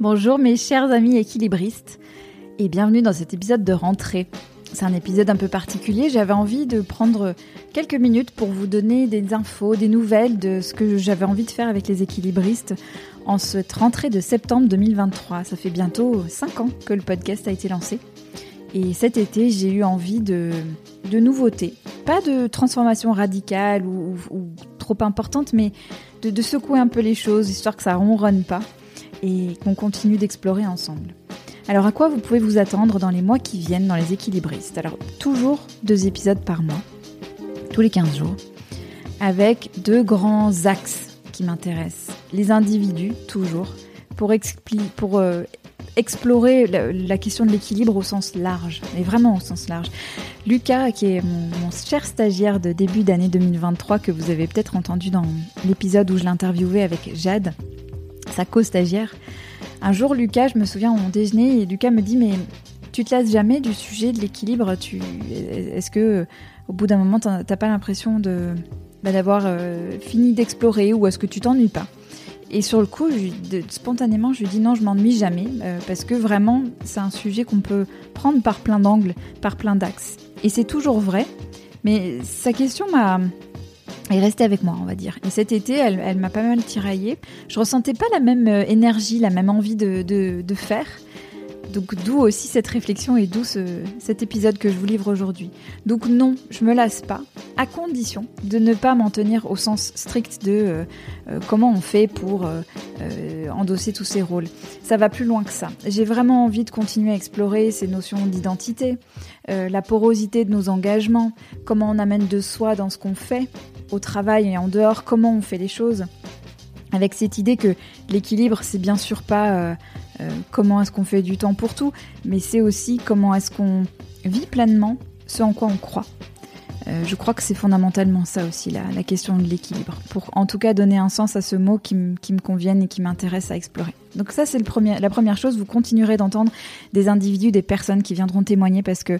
Bonjour mes chers amis équilibristes et bienvenue dans cet épisode de rentrée. C'est un épisode un peu particulier, j'avais envie de prendre quelques minutes pour vous donner des infos, des nouvelles de ce que j'avais envie de faire avec les équilibristes en cette rentrée de septembre 2023. Ça fait bientôt 5 ans que le podcast a été lancé. Et cet été, j'ai eu envie de, de nouveautés. Pas de transformation radicale ou, trop importante, mais de, de secouer un peu les choses, histoire que ça ronronne pas et qu'on continue d'explorer ensemble. Alors à quoi vous pouvez vous attendre dans les mois qui viennent dans les équilibristes? Alors toujours deux épisodes par mois, tous les 15 jours, avec deux grands axes qui m'intéressent. Les individus, toujours, pour, euh, explorer la, question de l'équilibre au sens large, mais vraiment au sens large. Lucas, qui est mon cher stagiaire de début d'année 2023, que vous avez peut-être entendu dans l'épisode où je l'interviewais avec Jade, sa co-stagiaire. Un jour, Lucas, je me souviens, on déjeuner et Lucas me dit Mais tu te lasses jamais du sujet de l'équilibre tu... Est-ce que, au bout d'un moment, t'as pas l'impression de bah, d'avoir euh, fini d'explorer ou est-ce que tu t'ennuies pas? Et sur le coup, spontanément, je lui dis non, je m'ennuie jamais, euh, parce que vraiment, c'est un sujet qu'on peut prendre par plein d'angles, par plein d'axes. Et c'est toujours vrai, mais sa question m'a est restée avec moi, on va dire. Et cet été, elle, m'a pas mal tiraillée. Je ressentais pas la même euh, énergie, la même envie de, de faire. Donc d'où aussi cette réflexion et d'où cet épisode que je vous livre aujourd'hui. Donc non, je me lasse pas, à condition de ne pas m'en tenir au sens strict de euh, euh, comment on fait pour euh, endosser tous ces rôles. Ça va plus loin que ça. J'ai vraiment envie de continuer à explorer ces notions d'identité, la porosité de nos engagements, comment on amène de soi dans ce qu'on fait, au travail et en dehors, comment on fait les choses avec cette idée que l'équilibre, c'est bien sûr pas comment est-ce qu'on fait du temps pour tout, mais c'est aussi comment est-ce qu'on vit pleinement ce en quoi on croit. Euh, je crois que c'est fondamentalement ça aussi, la, la question de l'équilibre, pour en tout cas donner un sens à ce mot qui, me convienne et qui m'intéresse à explorer. Donc ça, c'est la première chose, vous continuerez d'entendre des individus, des personnes qui viendront témoigner parce que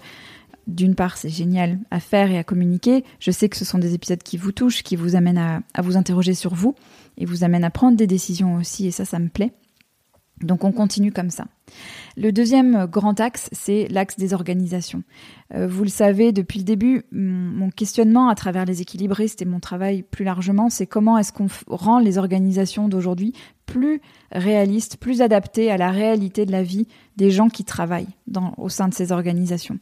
d'une part, c'est génial à faire et à communiquer. Je sais que ce sont des épisodes qui vous touchent, qui vous amènent à, à vous interroger sur vous et vous amènent à prendre des décisions aussi, et ça, ça me plaît. Donc on continue comme ça. Le deuxième grand axe, c'est l'axe des organisations. Euh, vous le savez, depuis le début, mon questionnement à travers les équilibristes et mon travail plus largement, c'est comment est-ce qu'on rend les organisations d'aujourd'hui plus réalistes, plus adaptées à la réalité de la vie des gens qui travaillent au sein de ces organisations.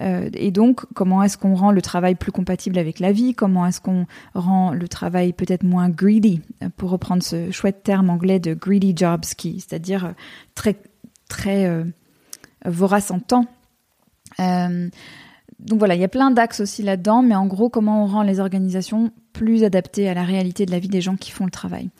Euh, et donc, comment est-ce qu'on rend le travail plus compatible avec la vie? Comment est-ce qu'on rend le travail peut-être moins greedy, pour reprendre ce chouette terme anglais de greedy jobs, qui, c'est-à-dire très très euh, vorace en temps. Euh, donc voilà, il y a plein d'axes aussi là-dedans, mais en gros, comment on rend les organisations plus adaptées à la réalité de la vie des gens qui font le travail.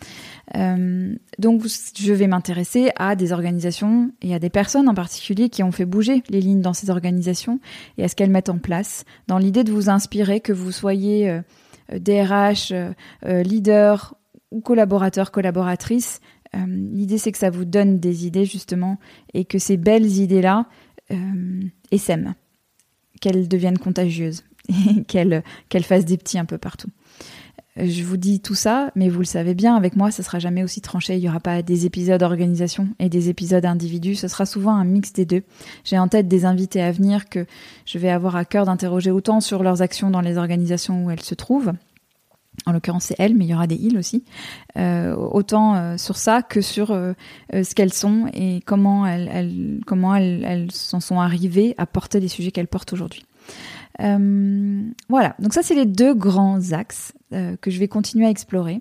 Euh, donc je vais m'intéresser à des organisations et à des personnes en particulier qui ont fait bouger les lignes dans ces organisations et à ce qu'elles mettent en place, dans l'idée de vous inspirer, que vous soyez DRH, leader ou collaborateur, collaboratrice, euh, l'idée, c'est que ça vous donne des idées, justement, et que ces belles idées-là euh, essaiment, qu'elles deviennent contagieuses, et qu'elles fassent des petits un peu partout. Euh, je vous dis tout ça, mais vous le savez bien, avec moi, ça sera jamais aussi tranché. Il n'y aura pas des épisodes organisation et des épisodes individus. Ce sera souvent un mix des deux. J'ai en tête des invités à venir que je vais avoir à cœur d'interroger autant sur leurs actions dans les organisations où elles se trouvent, en l'occurrence c'est elle, mais il y aura des îles aussi, euh, autant euh, sur ça que sur euh, ce qu'elles sont et comment elles, comment elles, s'en sont arrivées à porter les sujets qu'elles portent aujourd'hui. voilà, donc ça c'est les deux grands axes que je vais continuer à explorer.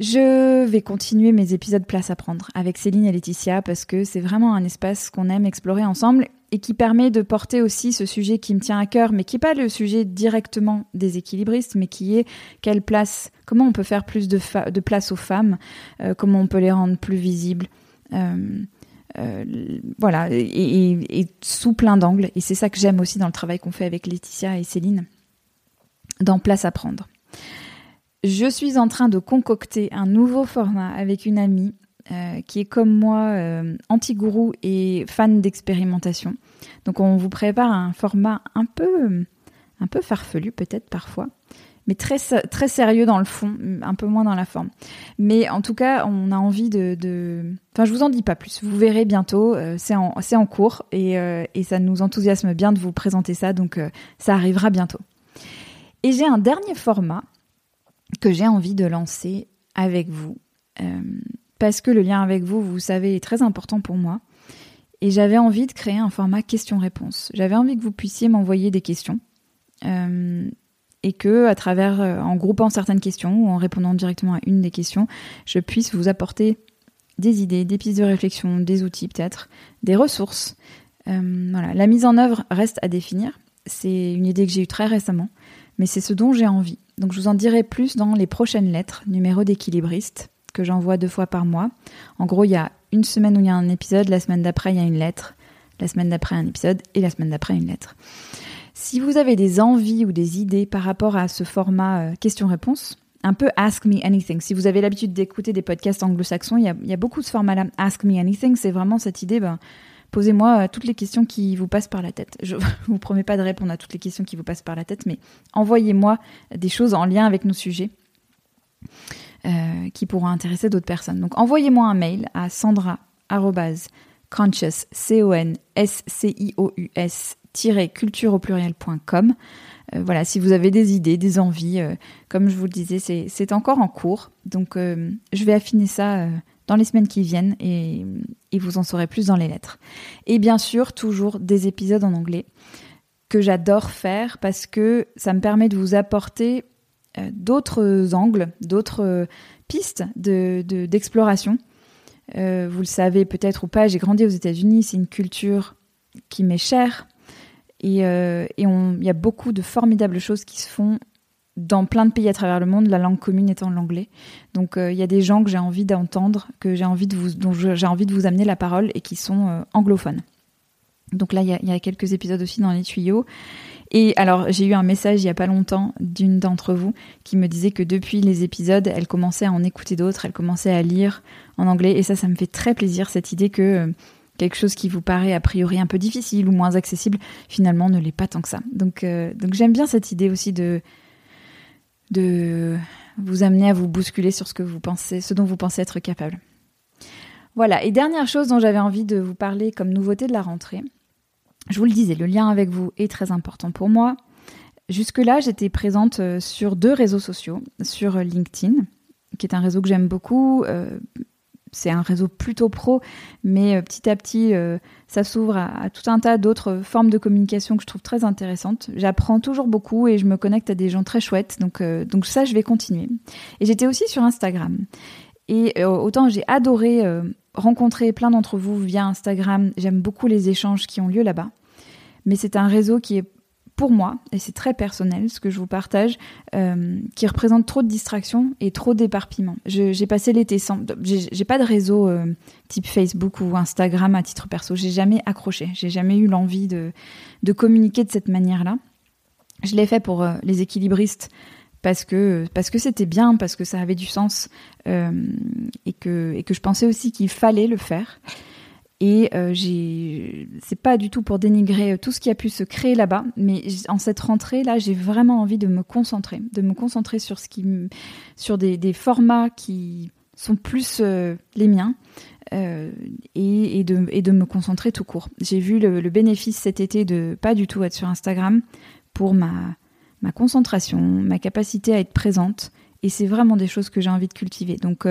Je vais continuer mes épisodes place à prendre avec Céline et Laetitia parce que c'est vraiment un espace qu'on aime explorer ensemble et qui permet de porter aussi ce sujet qui me tient à cœur, mais qui n'est pas le sujet directement des équilibristes, mais qui est quelle place, comment on peut faire plus de, place aux femmes, euh, comment on peut les rendre plus visibles. Euh, euh, voilà, et, sous plein d'angles. Et c'est ça que j'aime aussi dans le travail qu'on fait avec Laetitia et Céline, dans Place à prendre. Je suis en train de concocter un nouveau format avec une amie euh, qui est comme moi euh, anti-gourou et fan d'expérimentation. Donc on vous prépare un format un peu, un peu farfelu peut-être parfois, mais très, très sérieux dans le fond, un peu moins dans la forme. Mais en tout cas, on a envie de... Enfin, je vous en dis pas plus. Vous verrez bientôt, euh, c'est en, cours et, ça nous enthousiasme bien de vous présenter ça, donc ça arrivera bientôt. Et j'ai un dernier format que j'ai envie de lancer avec vous, parce que le lien avec vous, vous savez, est très important pour moi. Et j'avais envie de créer un format question-réponse. J'avais envie que vous puissiez m'envoyer des questions. Euh, et que à travers euh, en groupant certaines questions ou en répondant directement à une des questions, je puisse vous apporter des idées, des pistes de réflexion, des outils peut-être, des ressources. Euh, la mise en œuvre reste à définir. C'est une idée que j'ai eue très récemment, mais c'est ce dont j'ai envie. Donc je vous en dirai plus dans les prochaines lettres, numéro d'équilibriste, que j'envoie deux fois par mois. En gros, il y a une semaine où il y a un épisode, la semaine d'après il y a une lettre, la semaine d'après un épisode et la semaine d'après une lettre. Si vous avez des envies ou des idées par rapport à ce format euh, question-réponse, un peu Ask Me Anything. Si vous avez l'habitude d'écouter des podcasts anglo-saxons, il, y a, beaucoup de ce format-là. Ask Me Anything, c'est vraiment cette idée, ben, posez-moi euh, toutes les questions qui vous passent par la tête. Je ne vous promets pas de répondre à toutes les questions qui vous passent par la tête, mais envoyez-moi des choses en lien avec nos sujets euh, qui pourront intéresser d'autres personnes. Donc envoyez-moi un mail à sandra conscious, c o n s c i o u s culture au pluriel.com. Euh, voilà, si vous avez des idées, des envies, comme je vous le disais, c'est encore en cours. Donc, je vais affiner ça dans les semaines qui viennent et, vous en saurez plus dans les lettres. Et bien sûr, toujours des épisodes en anglais que j'adore faire parce que ça me permet de vous apporter d'autres angles, d'autres pistes d'exploration. De, vous le savez peut-être ou pas, j'ai grandi aux États-Unis, c'est une culture qui m'est chère, et euh, il y a beaucoup de formidables choses qui se font dans plein de pays à travers le monde, la langue commune étant l'anglais. Donc euh, il y a des gens que j'ai envie d'entendre, que j'ai envie de vous, dont j'ai envie de vous amener la parole et qui sont euh, anglophones. Donc là, il y, a, quelques épisodes aussi dans les tuyaux. Et alors, j'ai eu un message il y a pas longtemps d'une d'entre vous qui me disait que depuis les épisodes, elle commençait à en écouter d'autres, elle commençait à lire en anglais. Et ça, ça me fait très plaisir, cette idée que quelque chose qui vous paraît a priori un peu difficile ou moins accessible, finalement ne l'est pas tant que ça. Donc, euh, donc j'aime bien cette idée aussi de, de vous amener à vous bousculer sur ce que vous pensez, ce dont vous pensez être capable. Voilà. Et dernière chose dont j'avais envie de vous parler comme nouveauté de la rentrée. Je vous le disais, le lien avec vous est très important pour moi. Jusque-là, j'étais présente euh, sur deux réseaux sociaux, sur LinkedIn, qui est un réseau que j'aime beaucoup, euh, c'est un réseau plutôt pro, mais euh, petit à petit, euh, ça s'ouvre à, tout un tas d'autres formes de communication que je trouve très intéressantes. J'apprends toujours beaucoup et je me connecte à des gens très chouettes, donc, euh, donc ça, je vais continuer. Et j'étais aussi sur Instagram. Et autant j'ai adoré rencontrer plein d'entre vous via Instagram, j'aime beaucoup les échanges qui ont lieu là-bas. Mais c'est un réseau qui est pour moi, et c'est très personnel ce que je vous partage, euh, qui représente trop de distractions et trop d'éparpillement. J'ai passé l'été sans. J'ai pas de réseau euh, type Facebook ou Instagram à titre perso. J'ai jamais accroché. J'ai jamais eu l'envie de, de, communiquer de cette manière-là. Je l'ai fait pour euh, les équilibristes parce que parce que c'était bien, parce que ça avait du sens et que et que je pensais aussi qu'il fallait le faire. Et euh, j'ai, c'est pas du tout pour dénigrer euh, tout ce qui a pu se créer là-bas, mais en cette rentrée là, j'ai vraiment envie de me concentrer, de me concentrer sur ce qui, sur des, formats qui sont plus euh, les miens. Euh, et, de, et de me concentrer tout court. J'ai vu le, le, bénéfice cet été de pas du tout être sur Instagram pour ma, ma concentration, ma capacité à être présente. Et c'est vraiment des choses que j'ai envie de cultiver. Donc,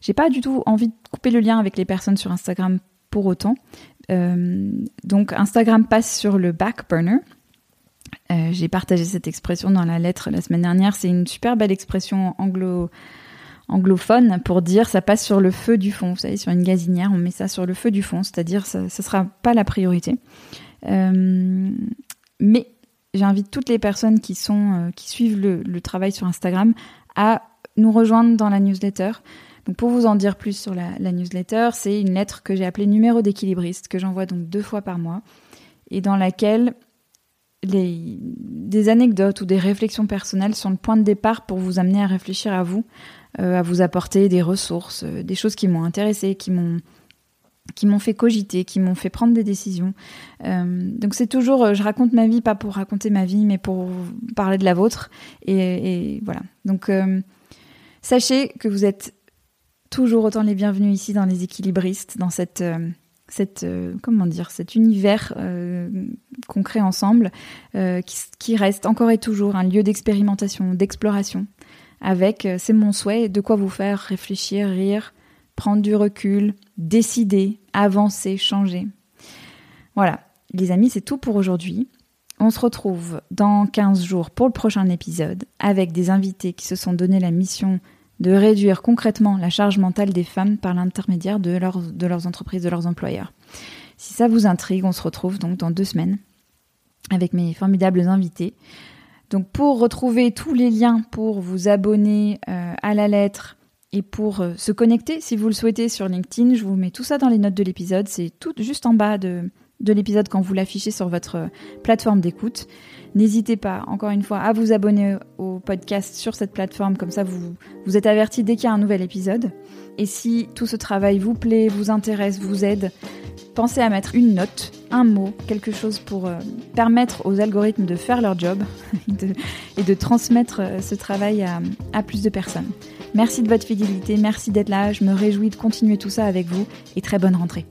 j'ai pas du tout envie de couper le lien avec les personnes sur Instagram pour autant. Euh, donc Instagram passe sur le back burner. Euh, j'ai partagé cette expression dans la lettre la semaine dernière. C'est une super belle expression anglo anglophone pour dire ça passe sur le feu du fond. Vous savez, sur une gazinière, on met ça sur le feu du fond, c'est-à-dire ça ne sera pas la priorité. Euh, mais j'invite toutes les personnes qui sont qui suivent le, le, travail sur Instagram à nous rejoindre dans la newsletter. Donc pour vous en dire plus sur la, newsletter, c'est une lettre que j'ai appelée numéro d'équilibriste, que j'envoie donc deux fois par mois, et dans laquelle des anecdotes ou des réflexions personnelles sont le point de départ pour vous amener à réfléchir à vous, euh, à vous apporter des ressources, euh, des choses qui m'ont intéressé, qui m'ont qui m'ont fait cogiter, qui m'ont fait prendre des décisions. Euh, donc c'est toujours, je raconte ma vie pas pour raconter ma vie, mais pour parler de la vôtre. Et, voilà. Donc sachez que vous êtes toujours autant les bienvenus ici dans les équilibristes, dans cette, cette comment dire, cet univers qu'on crée ensemble, qui, qui, reste encore et toujours un lieu d'expérimentation, d'exploration. Avec, c'est mon souhait, de quoi vous faire réfléchir, rire, prendre du recul, décider, avancer, changer. Voilà, les amis, c'est tout pour aujourd'hui. On se retrouve dans 15 jours pour le prochain épisode avec des invités qui se sont donné la mission de réduire concrètement la charge mentale des femmes par l'intermédiaire de, leurs entreprises, de leurs employeurs. Si ça vous intrigue, on se retrouve donc dans deux semaines avec mes formidables invités. Donc pour retrouver tous les liens pour vous abonner euh, à la lettre, et pour euh, se connecter, si vous le souhaitez, sur LinkedIn, je vous mets tout ça dans les notes de l'épisode. C'est tout juste en bas de, de l'épisode quand vous l'affichez sur votre euh, plateforme d'écoute. N'hésitez pas, encore une fois, à vous abonner au podcast sur cette plateforme, comme ça vous, vous êtes averti dès qu'il y a un nouvel épisode. Et si tout ce travail vous plaît, vous intéresse, vous aide, pensez à mettre une note, un mot, quelque chose pour euh, permettre aux algorithmes de faire leur job et de transmettre ce travail à plus de personnes. Merci de votre fidélité, merci d'être là, je me réjouis de continuer tout ça avec vous et très bonne rentrée.